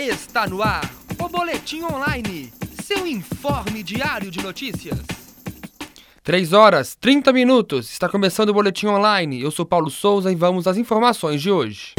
Está no ar o Boletim Online, seu informe diário de notícias. 3 horas 30 minutos, está começando o Boletim Online. Eu sou Paulo Souza e vamos às informações de hoje.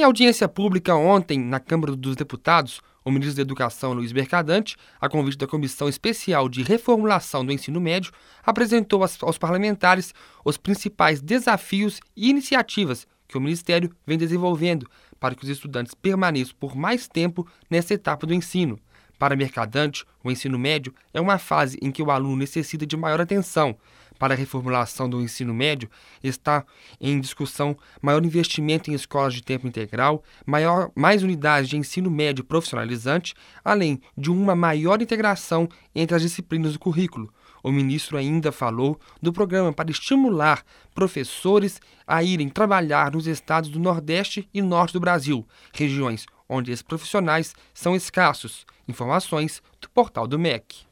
Em audiência pública ontem na Câmara dos Deputados, o ministro da Educação, Luiz Mercadante, a convite da Comissão Especial de Reformulação do Ensino Médio, apresentou aos parlamentares os principais desafios e iniciativas que o Ministério vem desenvolvendo para que os estudantes permaneçam por mais tempo nessa etapa do ensino. Para Mercadante, o ensino médio é uma fase em que o aluno necessita de maior atenção. Para a reformulação do ensino médio, está em discussão maior investimento em escolas de tempo integral, maior, mais unidades de ensino médio profissionalizante, além de uma maior integração entre as disciplinas do currículo. O ministro ainda falou do programa para estimular professores a irem trabalhar nos estados do Nordeste e Norte do Brasil, regiões onde esses profissionais são escassos. Informações do portal do MEC.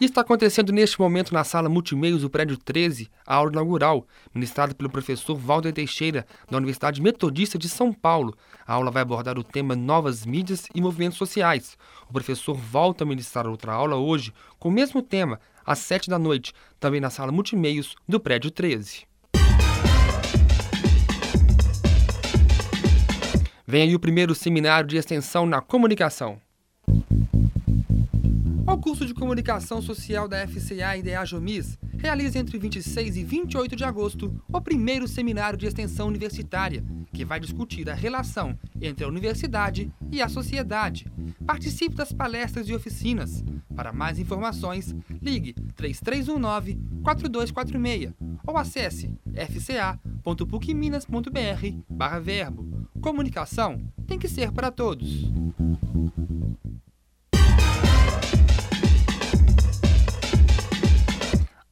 Está acontecendo neste momento na sala Multimeios do prédio 13, a aula inaugural, ministrada pelo professor Walter Teixeira, da Universidade Metodista de São Paulo. A aula vai abordar o tema Novas Mídias e Movimentos Sociais. O professor volta a ministrar outra aula hoje com o mesmo tema, às 7 da noite, também na sala Multimeios do prédio 13. Vem aí o primeiro seminário de extensão na comunicação. O curso de Comunicação Social da FCA e da Ajomis realiza entre 26 e 28 de agosto o primeiro seminário de extensão universitária, que vai discutir a relação entre a universidade e a sociedade. Participe das palestras e oficinas. Para mais informações, ligue 3319-4246 ou acesse fca.pucminas.br/verbo. Comunicação tem que ser para todos.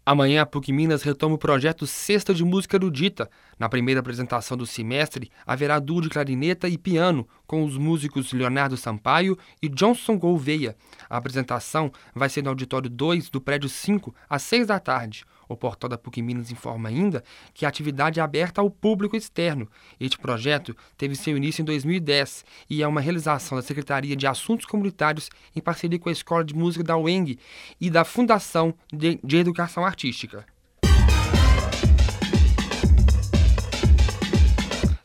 Amanhã a PUC Minas retoma o projeto Sexta de Música Erudita. Na primeira apresentação do semestre, haverá duo de clarineta e piano com os músicos Leonardo Sampaio e Johnson Gouveia. A apresentação vai ser no auditório 2 do prédio 5, às 6 da tarde. O portal da PUC Minas informa ainda que a atividade é aberta ao público externo. Este projeto teve seu início em 2010 e é uma realização da Secretaria de Assuntos Comunitários em parceria com a Escola de Música da UENG e da Fundação de, Educação Artística.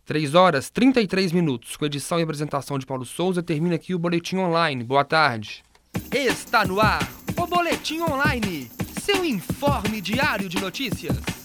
3 horas 33 minutos, com edição e apresentação de Paulo Souza, termina aqui o Boletim Online. Boa tarde. Está no ar o Boletim Online, seu informe diário de notícias.